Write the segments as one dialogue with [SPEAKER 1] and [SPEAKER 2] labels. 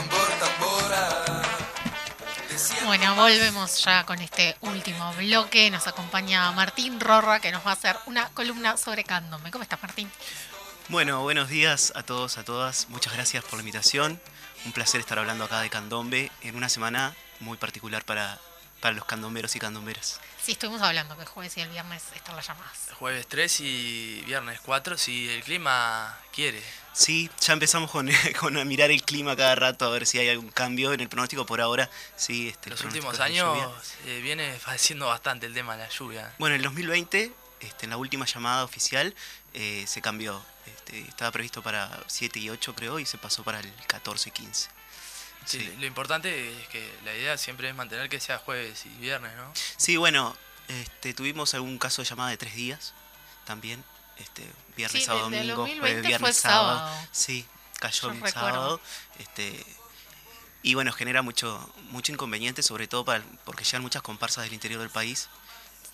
[SPEAKER 1] tambor, tambora.
[SPEAKER 2] Bueno, volvemos ya con este último bloque. Nos acompaña Martín Rorra, que nos va a hacer una columna sobre candombe. ¿Cómo estás, Martín?
[SPEAKER 3] Bueno, buenos días a todos, a todas. Muchas gracias por la invitación. Un placer estar hablando acá de candombe en una semana muy particular para, para los candomberos y candomberas.
[SPEAKER 2] Sí, estuvimos hablando que el jueves y el viernes están las llamadas.
[SPEAKER 4] Jueves 3 y viernes 4, si el clima quiere.
[SPEAKER 3] Sí, ya empezamos con, con a mirar el clima cada rato a ver si hay algún cambio en el pronóstico por ahora. Sí, este,
[SPEAKER 4] Los últimos años eh, viene padeciendo bastante el tema de la lluvia.
[SPEAKER 3] Bueno, en el 2020, este, en la última llamada oficial, eh, se cambió. Este, estaba previsto para 7 y 8 creo y se pasó para el 14 y 15.
[SPEAKER 4] Sí,
[SPEAKER 3] Sí.
[SPEAKER 4] Lo importante es que la idea siempre es mantener que sea jueves y viernes, ¿no?
[SPEAKER 3] Sí, bueno, este, tuvimos algún caso de llamada de tres días también. Este, viernes,
[SPEAKER 2] Sí,
[SPEAKER 3] sábado, domingo,
[SPEAKER 2] 2020
[SPEAKER 3] jueves, viernes,
[SPEAKER 2] fue
[SPEAKER 3] sábado.
[SPEAKER 2] sábado.
[SPEAKER 3] Sí, cayó
[SPEAKER 2] Yo
[SPEAKER 3] el
[SPEAKER 2] recuerdo.
[SPEAKER 3] sábado. Este, y bueno, genera mucho, mucho inconveniente, sobre todo para, porque llegan muchas comparsas del interior del país.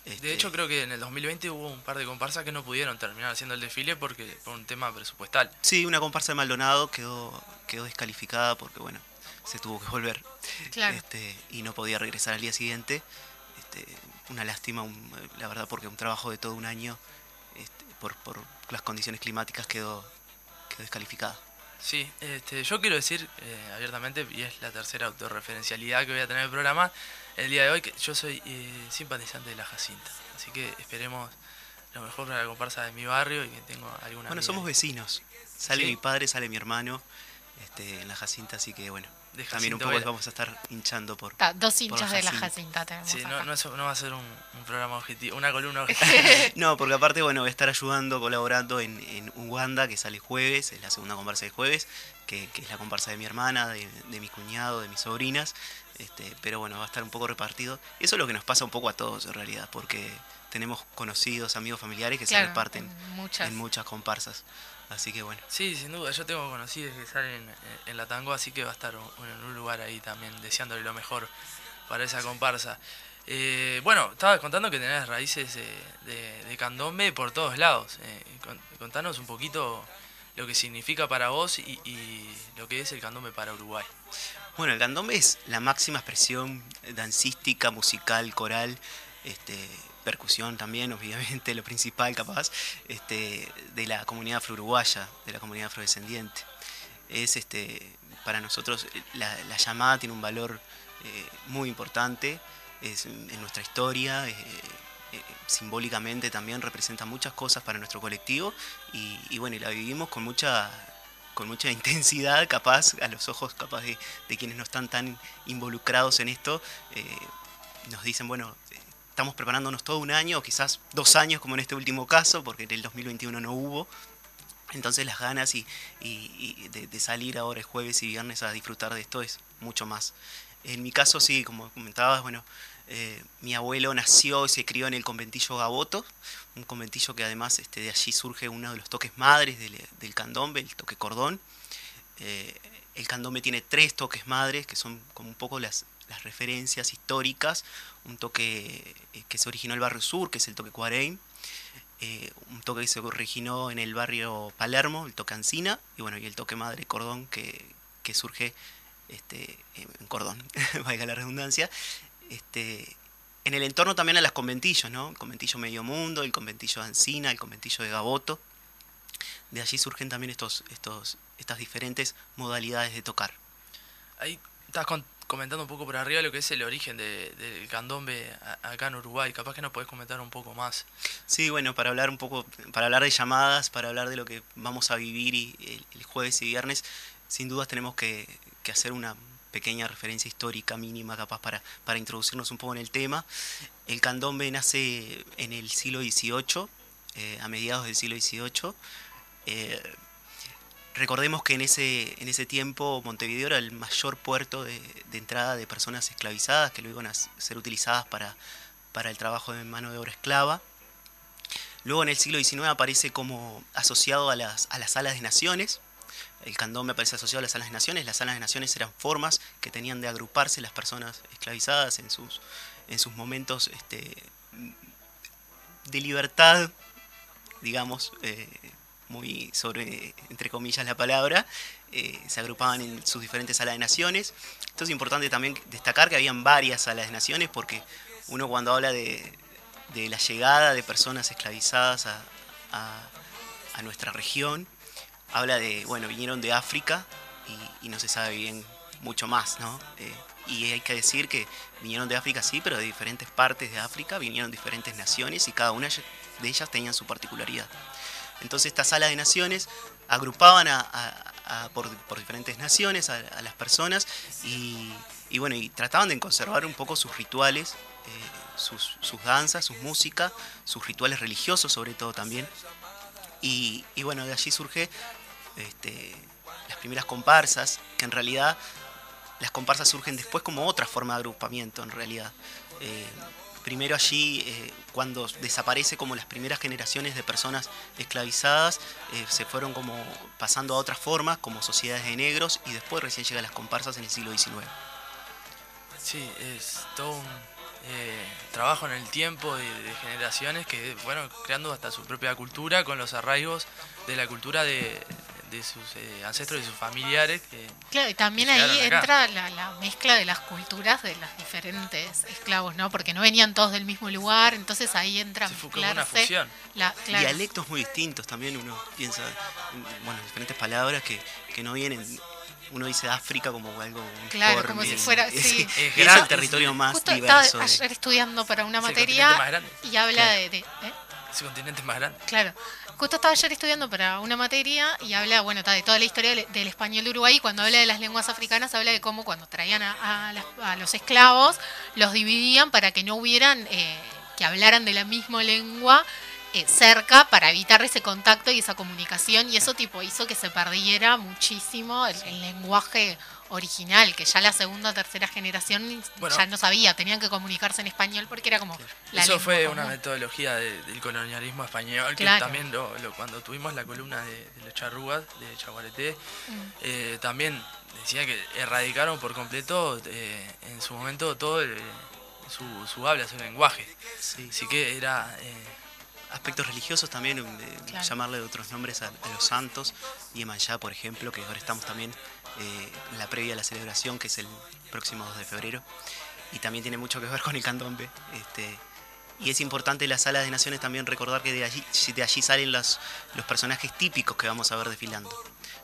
[SPEAKER 3] Este,
[SPEAKER 4] De hecho, creo que en el 2020 hubo un par de comparsas que no pudieron terminar haciendo el desfile porque por un tema presupuestal.
[SPEAKER 3] Sí, una comparsa de Maldonado quedó, quedó descalificada porque, bueno, se tuvo que volver.
[SPEAKER 2] Claro.
[SPEAKER 3] Este, y no podía regresar al día siguiente. Este, una lástima, un- la verdad, porque un trabajo de todo un año, este, por, por las condiciones climáticas, quedó, quedó descalificada.
[SPEAKER 4] Sí, este, yo quiero decir eh, abiertamente, y es la tercera autorreferencialidad que voy a tener en el programa, el día de hoy, que yo soy eh, simpatizante de la Jacinta. Así que esperemos lo mejor para la comparsa de mi barrio y que tengo alguna...
[SPEAKER 3] Bueno, somos vecinos. Sale
[SPEAKER 4] Sí.
[SPEAKER 3] mi padre, sale mi hermano este, en la Jacinta, así que bueno,
[SPEAKER 4] De
[SPEAKER 3] también un poco
[SPEAKER 4] voy a-
[SPEAKER 3] les vamos a estar hinchando por...
[SPEAKER 2] Ta, dos
[SPEAKER 3] por
[SPEAKER 2] hinchas de la
[SPEAKER 3] Jacinta.
[SPEAKER 2] Tenemos
[SPEAKER 4] Sí, no, no, es- no va a ser un, un programa objetivo, una columna objetiva.
[SPEAKER 3] No, porque aparte, bueno, voy a estar ayudando, colaborando en, en Uganda, que sale jueves, es la segunda comparsa de jueves, que, que es la comparsa de mi hermana, de, de mi cuñado, de mis sobrinas. Este, pero bueno, va a estar un poco repartido. Y eso es lo que nos pasa un poco a todos en realidad, porque tenemos conocidos, amigos, familiares que
[SPEAKER 2] Claro,
[SPEAKER 3] se reparten
[SPEAKER 2] en muchas.
[SPEAKER 3] en muchas comparsas. Así que bueno.
[SPEAKER 4] Sí, sin duda, yo tengo conocidos que salen en, en la tango, así que va a estar un- en un lugar ahí también, deseándole lo mejor para esa comparsa. Eh, bueno, estabas contando que tenés raíces eh, de, de candombe por todos lados. Eh, con- contanos un poquito lo que significa para vos y, y lo que es el candombe para Uruguay.
[SPEAKER 3] Bueno, el candombe es la máxima expresión dancística, musical, coral, este, percusión también, obviamente, lo principal capaz, este, de la comunidad afro-uruguaya, de la comunidad afrodescendiente. Es este, para nosotros la, la llamada tiene un valor eh, muy importante es, en nuestra historia, eh, eh, simbólicamente también representa muchas cosas para nuestro colectivo y, y bueno, y la vivimos con mucha con mucha intensidad, capaz, a los ojos capaz de, de quienes no están tan involucrados en esto, eh, nos dicen, bueno, estamos preparándonos todo un año, quizás dos años como en este último caso, porque en el 2021 no hubo. Entonces las ganas y, de salir ahora el jueves y viernes a disfrutar de esto es mucho más. En mi caso, sí, como comentabas, bueno, eh, mi abuelo nació y se crió en el conventillo Gaboto, un conventillo que además este, de allí surge uno de los toques madres del, del candombe, el toque cordón. Eh, el candombe tiene tres toques madres, que son como un poco las, las referencias históricas. Un toque eh, que se originó en el barrio sur, que es el toque Cuareim. Eh, un toque que se originó en el barrio Palermo, el toque Ancina. Y bueno, y el toque madre cordón, que, que surge este, en cordón, valga la redundancia. Este, en el entorno también a las conventillos, ¿no? El conventillo Medio Mundo, el conventillo Ancina, el conventillo de Gaboto. De allí surgen también estos, estos, estas diferentes modalidades de tocar.
[SPEAKER 4] Ahí estás con- comentando un poco por arriba lo que es el origen de- del candombe acá en Uruguay. Capaz que nos podés comentar un poco más.
[SPEAKER 3] Sí, bueno, para hablar un poco, para hablar de llamadas, para hablar de lo que vamos a vivir y el, jueves y viernes, sin dudas tenemos que, que hacer una pequeña referencia histórica mínima capaz para, para introducirnos un poco en el tema. El candombe nace en el siglo XVIII, eh, a mediados del siglo XVIII. Recordemos que en ese, en ese tiempo Montevideo era el mayor puerto de, entrada de personas esclavizadas que luego iban a ser utilizadas para, para el trabajo de mano de obra esclava. Luego en el siglo XIX aparece como asociado a las, a las salas de naciones. El candombe aparece asociado a las salas de naciones. Las salas de naciones eran formas que tenían de agruparse las personas esclavizadas en sus, en sus momentos este, de libertad, digamos, eh, muy sobre, entre comillas, la palabra. eh, se agrupaban en sus diferentes salas de naciones. Esto es importante también destacar que habían varias salas de naciones porque uno cuando habla de, la llegada de personas esclavizadas a, nuestra región, habla de, bueno, vinieron de África y, no se sabe bien mucho más, ¿no? Eh, y hay que decir que vinieron de África, sí, pero de diferentes partes de África, vinieron diferentes naciones y cada una de ellas tenían su particularidad. Entonces esta sala de naciones agrupaban por, diferentes naciones a, las personas y, bueno, y trataban de conservar un poco sus rituales, eh, sus, danzas, sus música, sus rituales religiosos sobre todo también. Y, bueno, de allí surge este, las primeras comparsas, que en realidad las comparsas surgen después como otra forma de agrupamiento en realidad. Eh, primero allí, eh, cuando desaparece como las primeras generaciones de personas esclavizadas, eh, se fueron como pasando a otras formas, como sociedades de negros, y después recién llegan las comparsas en el siglo XIX.
[SPEAKER 4] Sí, es todo un trabajo en el tiempo de, de, generaciones que fueron creando hasta su propia cultura con los arraigos de la cultura de, de sus eh, ancestros y sus familiares. Que,
[SPEAKER 2] claro, y también ahí entra la, mezcla de las culturas de los diferentes esclavos, ¿no? Porque no venían todos del mismo lugar, entonces ahí entra
[SPEAKER 4] una fusión.
[SPEAKER 3] Dialectos muy distintos también, uno piensa, bueno, diferentes palabras que, que no vienen uno dice África como algo
[SPEAKER 2] claro como si fuera
[SPEAKER 3] sí. es, el territorio más
[SPEAKER 2] justo
[SPEAKER 3] diverso
[SPEAKER 2] estaba ayer estudiando para una materia y habla de, de ¿eh?
[SPEAKER 4] ese continente más grande
[SPEAKER 2] claro Justo estaba ayer estudiando para una materia y habla, bueno, de toda la historia del, español de Uruguay. Cuando habla de las lenguas africanas, habla de cómo cuando traían a, los esclavos, los dividían para que no hubieran, eh, que hablaran de la misma lengua eh, cerca para evitar ese contacto y esa comunicación. Y eso tipo hizo que se perdiera muchísimo el lenguaje original, que ya la segunda o tercera generación ya no sabía, tenían que comunicarse en español porque era como...
[SPEAKER 4] Eso fue una metodología del colonialismo español, que también lo, cuando tuvimos la columna de, los charrúas, de Chaguareté, mm. eh, también decía que erradicaron por completo eh, en su momento todo su, su, habla, su lenguaje. Así que era... Eh,
[SPEAKER 3] aspectos religiosos también, llamarle de otros nombres a, los santos, y Yemayá, por ejemplo, que ahora estamos también eh, la previa a la celebración, que es el próximo 2 de febrero, y también tiene mucho que ver con el candombe. Este, y es importante la sala de naciones también recordar que de allí, de allí salen los, los personajes típicos que vamos a ver desfilando.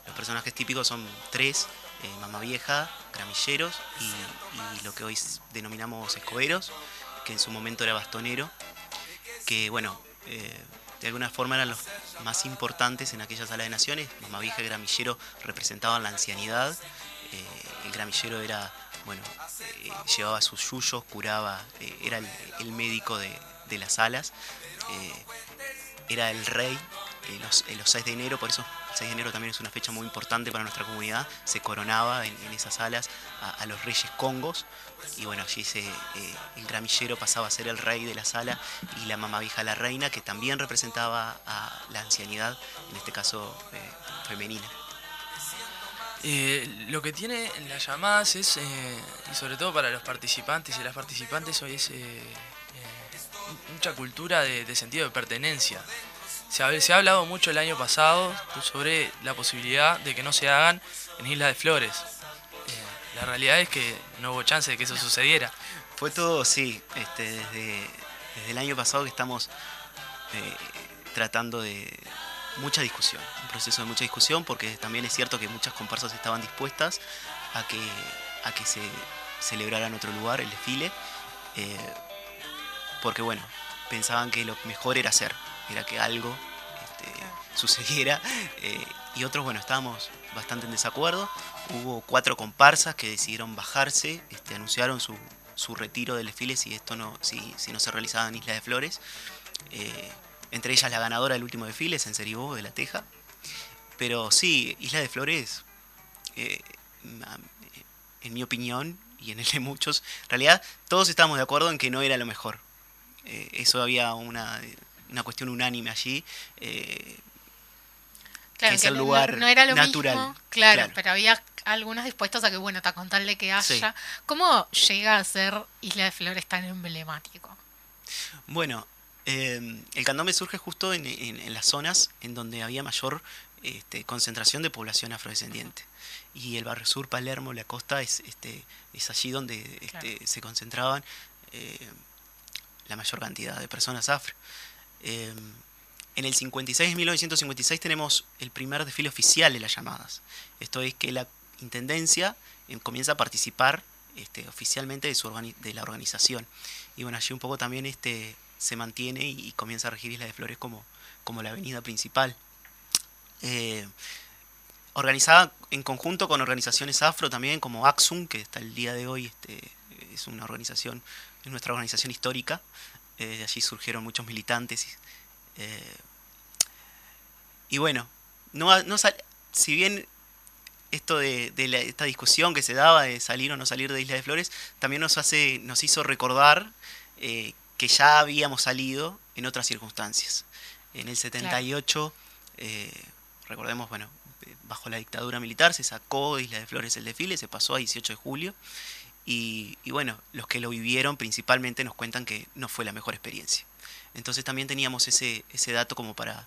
[SPEAKER 3] Los personajes típicos son tres, eh, Mamá Vieja, Gramilleros y, lo que hoy denominamos escoberos, que en su momento era bastonero, que bueno, eh, de alguna forma eran los más importantes en aquella sala de naciones. Mamá Vieja y Gramillero representaban la ancianidad. Eh, el Gramillero era, bueno, eh, llevaba sus yuyos, curaba, era el, médico de, las salas. era el rey los, los 6 de enero, por eso 6 de enero también es una fecha muy importante para nuestra comunidad, se coronaba en, esas salas a, los reyes congos y bueno, allí se, eh, el gramillero pasaba a ser el rey de la sala y la mamá vieja la reina que también representaba a la ancianidad, en este caso eh, femenina.
[SPEAKER 4] Eh, lo que tiene las llamadas es, y sobre todo para los participantes y las participantes hoy es mucha cultura de sentido de pertenencia. Se ha, hablado mucho el año pasado sobre la posibilidad de que no se hagan en Isla de Flores. Eh, la realidad es que no hubo chance de que eso sucediera.
[SPEAKER 3] Fue todo, sí, este, desde, el año pasado que estamos eh, tratando de mucha discusión, un proceso de mucha discusión, porque también es cierto que muchas comparsas estaban dispuestas a que, a que se celebrara en otro lugar el desfile, eh, porque bueno, pensaban que lo mejor era hacer era que algo este, sucediera. Eh, y otros, bueno, estábamos bastante en desacuerdo. Hubo cuatro comparsas que decidieron bajarse, este, anunciaron su, su, retiro del desfile si esto no, si, si no se realizaba en Isla de Flores. Eh, entre ellas la ganadora del último desfile, Senceribó de la Teja. Pero sí, Isla de Flores, eh, en mi opinión y en el de muchos, en realidad todos estábamos de acuerdo en que no era lo mejor. eso había una una cuestión unánime allí. Eh,
[SPEAKER 2] claro, que es el lugar no, era lo natural. Mismo, claro, pero había algunos dispuestos a que, bueno, a contarle que haya. ¿Cómo llega a ser Isla de Flores tan emblemático?
[SPEAKER 3] Bueno, eh, el candombe surge justo en, las zonas en donde había mayor este, concentración de población afrodescendiente. Y el barrio sur, Palermo, la costa, es, este, es allí donde este, se concentraban eh, la mayor cantidad de personas afro. Em, en el 56, 1956, tenemos el primer desfile oficial de las llamadas. Esto es que la Intendencia em, comienza a participar este, oficialmente de, su de la organización. Y bueno, allí un poco también este, se mantiene y, comienza a regir Isla de Flores como, como la avenida principal. Eh, organizada en conjunto con organizaciones afro también, como Axum, que hasta el día de hoy este, es una organización, es nuestra organización histórica. Eh, de allí surgieron muchos militantes. Eh, y bueno, no, no si bien esto de, esta discusión que se daba de salir o no salir de Isla de Flores, también nos, hace, nos hizo recordar eh, que ya habíamos salido en otras circunstancias. En el 78, eh, recordemos, bueno, bajo la dictadura militar se sacó de Isla de Flores el desfile, se pasó a 18 de julio, y, y bueno, los que lo vivieron principalmente nos cuentan que no fue la mejor experiencia. Entonces también teníamos ese, ese dato como para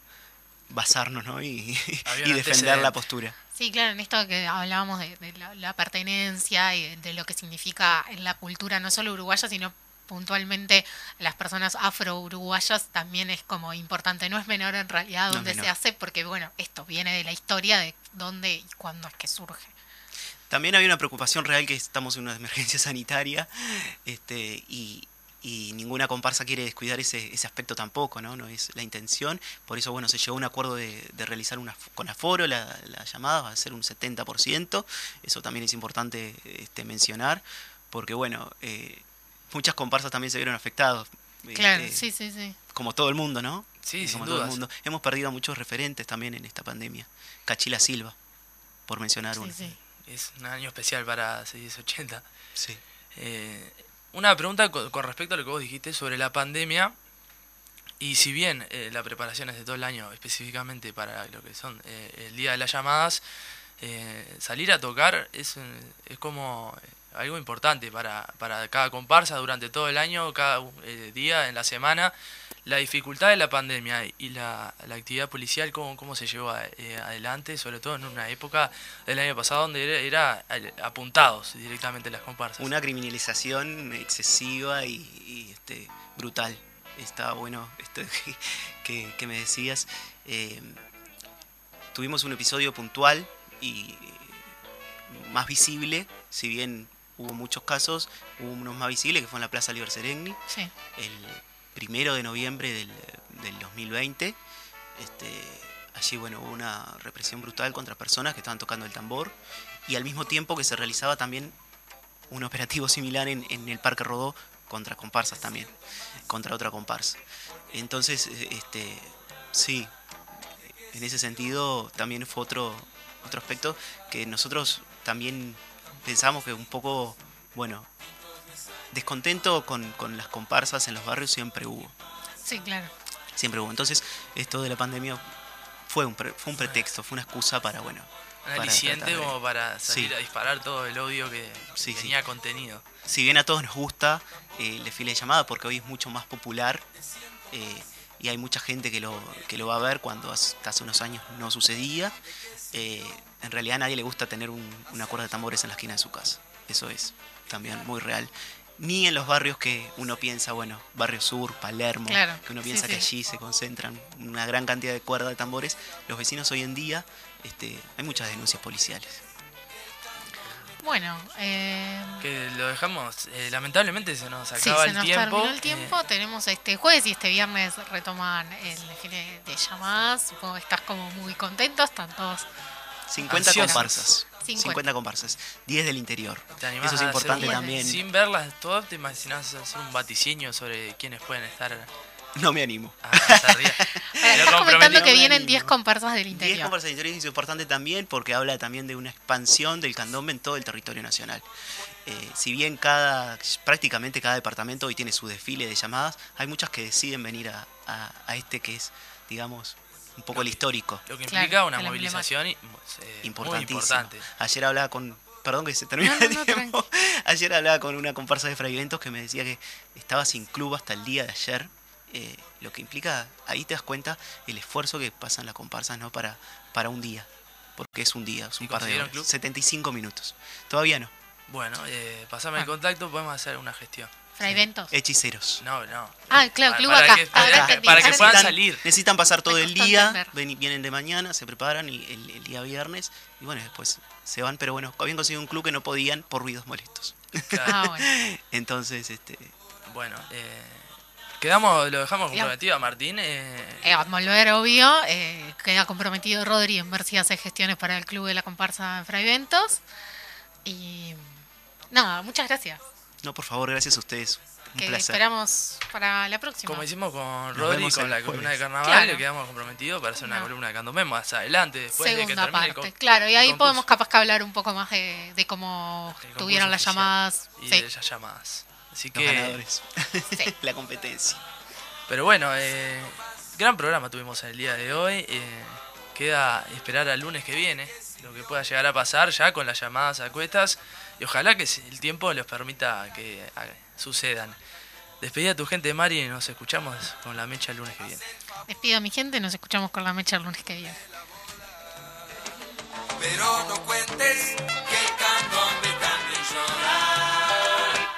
[SPEAKER 3] basarnos ¿no? y, y defender la postura.
[SPEAKER 2] Sí, claro, en esto que hablábamos de, la, pertenencia y de, lo que significa en la cultura no solo uruguaya, sino puntualmente las personas afro-uruguayas también es como importante, no es menor en realidad donde se hace, porque bueno, esto viene de la historia de dónde y cuándo es que surge.
[SPEAKER 3] También había una preocupación real que estamos en una emergencia sanitaria este, y, y ninguna comparsa quiere descuidar ese, ese aspecto tampoco, ¿no? No es la intención, por eso, bueno, se llegó a un acuerdo de, realizar una, con aforo la, la llamada, va a ser un 70%, eso también es importante este, mencionar, porque, bueno, eh, muchas comparsas también se vieron afectadas.
[SPEAKER 2] Claro, este, sí, sí, sí.
[SPEAKER 3] Como todo el mundo, ¿no?
[SPEAKER 4] Sí,
[SPEAKER 3] como
[SPEAKER 4] todo
[SPEAKER 3] el mundo. Hemos perdido a muchos referentes también en esta pandemia. Cachila Silva, por mencionar uno. Sí.
[SPEAKER 4] Es un año especial para 680.
[SPEAKER 3] Sí.
[SPEAKER 4] Eh, una pregunta con, respecto a lo que vos dijiste sobre la pandemia. Y si bien eh, la preparación es de todo el año, específicamente para lo que son eh, el día de las llamadas, eh, salir a tocar es, es como algo importante para, para cada comparsa durante todo el año, cada día en la semana la dificultad de la pandemia y la, la actividad policial, ¿cómo, cómo se llevó eh, adelante, sobre todo en una época del año pasado donde era, apuntados directamente las comparsas?
[SPEAKER 3] Una criminalización excesiva y, este, brutal. Está bueno esto que, que me decías. Eh, tuvimos un episodio puntual y más visible, si bien hubo muchos casos, hubo unos más visibles que fue en la Plaza Liber Serengni.
[SPEAKER 2] Sí.
[SPEAKER 3] El, primero de noviembre del, 2020. Este, allí bueno, hubo una represión brutal contra personas que estaban tocando el tambor y al mismo tiempo que se realizaba también un operativo similar en, el Parque Rodó contra comparsas también, contra otra comparsa. Entonces, este, sí, en ese sentido también fue otro, otro aspecto que nosotros también pensamos que un poco, bueno, descontento con, con, las comparsas en los barrios siempre hubo.
[SPEAKER 2] Sí, claro.
[SPEAKER 3] Siempre hubo. Entonces, esto de la pandemia fue un, fue un pretexto, fue una excusa para, bueno...
[SPEAKER 4] Un aliciente como para salir a disparar todo el odio que tenía contenido.
[SPEAKER 3] Si bien a todos nos gusta eh, el desfile de llamada, porque hoy es mucho más popular eh, y hay mucha gente que lo, que lo va a ver cuando hasta hace unos años no sucedía, eh, en realidad a nadie le gusta tener un, una cuerda de tambores en la esquina de su casa. Eso es también muy real ni en los barrios que uno piensa, bueno, Barrio Sur, Palermo, que uno piensa que allí se concentran una gran cantidad de cuerdas de tambores, los vecinos hoy en día, este, hay muchas denuncias policiales.
[SPEAKER 2] Bueno, eh...
[SPEAKER 4] que lo dejamos, eh, lamentablemente se nos acaba
[SPEAKER 2] se
[SPEAKER 4] el
[SPEAKER 2] nos
[SPEAKER 4] tiempo.
[SPEAKER 2] Terminó el tiempo, tenemos este jueves y este viernes retoman el desfile de llamadas, supongo que estás como muy contento, están todos
[SPEAKER 3] 50 comparsas. 50. comparsas, 10 del interior. Eso es importante también.
[SPEAKER 4] Sin verlas todas, ¿te imaginas hacer un vaticinio sobre quiénes pueden estar?
[SPEAKER 3] No me animo.
[SPEAKER 2] Ah, estás comentando que vienen 10 comparsas del interior.
[SPEAKER 3] 10 comparsas del interior es importante también porque habla también de una expansión del candombe en todo el territorio nacional. Eh, si bien cada prácticamente cada departamento hoy tiene su desfile de llamadas, hay muchas que deciden venir a, a este que es, digamos, un poco el histórico.
[SPEAKER 4] Lo que implica una movilización eh, importante.
[SPEAKER 3] Ayer hablaba con, perdón que se termina el tiempo, ayer hablaba con una comparsa de fragmentos que me decía que estaba sin club hasta el día de ayer. Eh, lo que implica, ahí te das cuenta el esfuerzo que pasan las comparsas ¿no? para, para un día, porque es un día, es un
[SPEAKER 4] ¿Y
[SPEAKER 3] par de horas.
[SPEAKER 4] club?
[SPEAKER 3] 75 minutos. Todavía no.
[SPEAKER 4] Bueno, eh, pasame el
[SPEAKER 2] Ah.
[SPEAKER 4] contacto, podemos hacer una gestión.
[SPEAKER 2] Fraiventos.
[SPEAKER 3] Hechiceros.
[SPEAKER 4] No, no.
[SPEAKER 2] Ah, claro,
[SPEAKER 4] Para-
[SPEAKER 2] club
[SPEAKER 4] para
[SPEAKER 2] acá.
[SPEAKER 4] que- para- para que puedan salir.
[SPEAKER 3] Necesitan pasar todo el día, ven- vienen de mañana, se preparan y el, el día viernes, y bueno, después se van, pero bueno, habían conseguido un club que no podían por ruidos molestos.
[SPEAKER 4] Claro.
[SPEAKER 2] Ah, bueno.
[SPEAKER 3] Entonces, este,
[SPEAKER 4] Bueno, eh, quedamos, lo dejamos comprometido a Martín. eh,
[SPEAKER 2] Eh, a volver, obvio, eh, queda comprometido Rodri en ver si hace gestiones para el club de la comparsa en Fraiventos. Y nada, muchas gracias.
[SPEAKER 3] No, por favor, gracias a ustedes. Un
[SPEAKER 2] Que
[SPEAKER 3] placer.
[SPEAKER 2] esperamos para la próxima.
[SPEAKER 4] como hicimos con Rodri, con
[SPEAKER 3] el
[SPEAKER 4] la columna de carnaval,
[SPEAKER 2] Claro.
[SPEAKER 4] le quedamos comprometidos para hacer una
[SPEAKER 2] No.
[SPEAKER 4] columna de candomé más adelante, después de que
[SPEAKER 2] Segunda
[SPEAKER 4] termine el
[SPEAKER 2] parte,
[SPEAKER 4] con-
[SPEAKER 2] claro, y ahí
[SPEAKER 4] concurso.
[SPEAKER 2] podemos capaz que hablar un poco más de, de cómo
[SPEAKER 4] El
[SPEAKER 2] tuvieron las llamadas.
[SPEAKER 4] Y
[SPEAKER 2] Sí,
[SPEAKER 4] de esas llamadas. Así
[SPEAKER 3] Los
[SPEAKER 4] que,
[SPEAKER 3] ganadores.
[SPEAKER 2] Sí.
[SPEAKER 3] la competencia.
[SPEAKER 4] pero bueno, eh, gran programa tuvimos el día de hoy. eh, queda esperar al lunes que viene lo que pueda llegar a pasar ya con las llamadas a cuestas y ojalá que el tiempo les permita que sucedan. Despedida a tu gente, Mari, y nos escuchamos con la mecha el lunes que viene.
[SPEAKER 2] despido a mi gente, nos escuchamos con la mecha el lunes que viene.
[SPEAKER 1] Pero no cuentes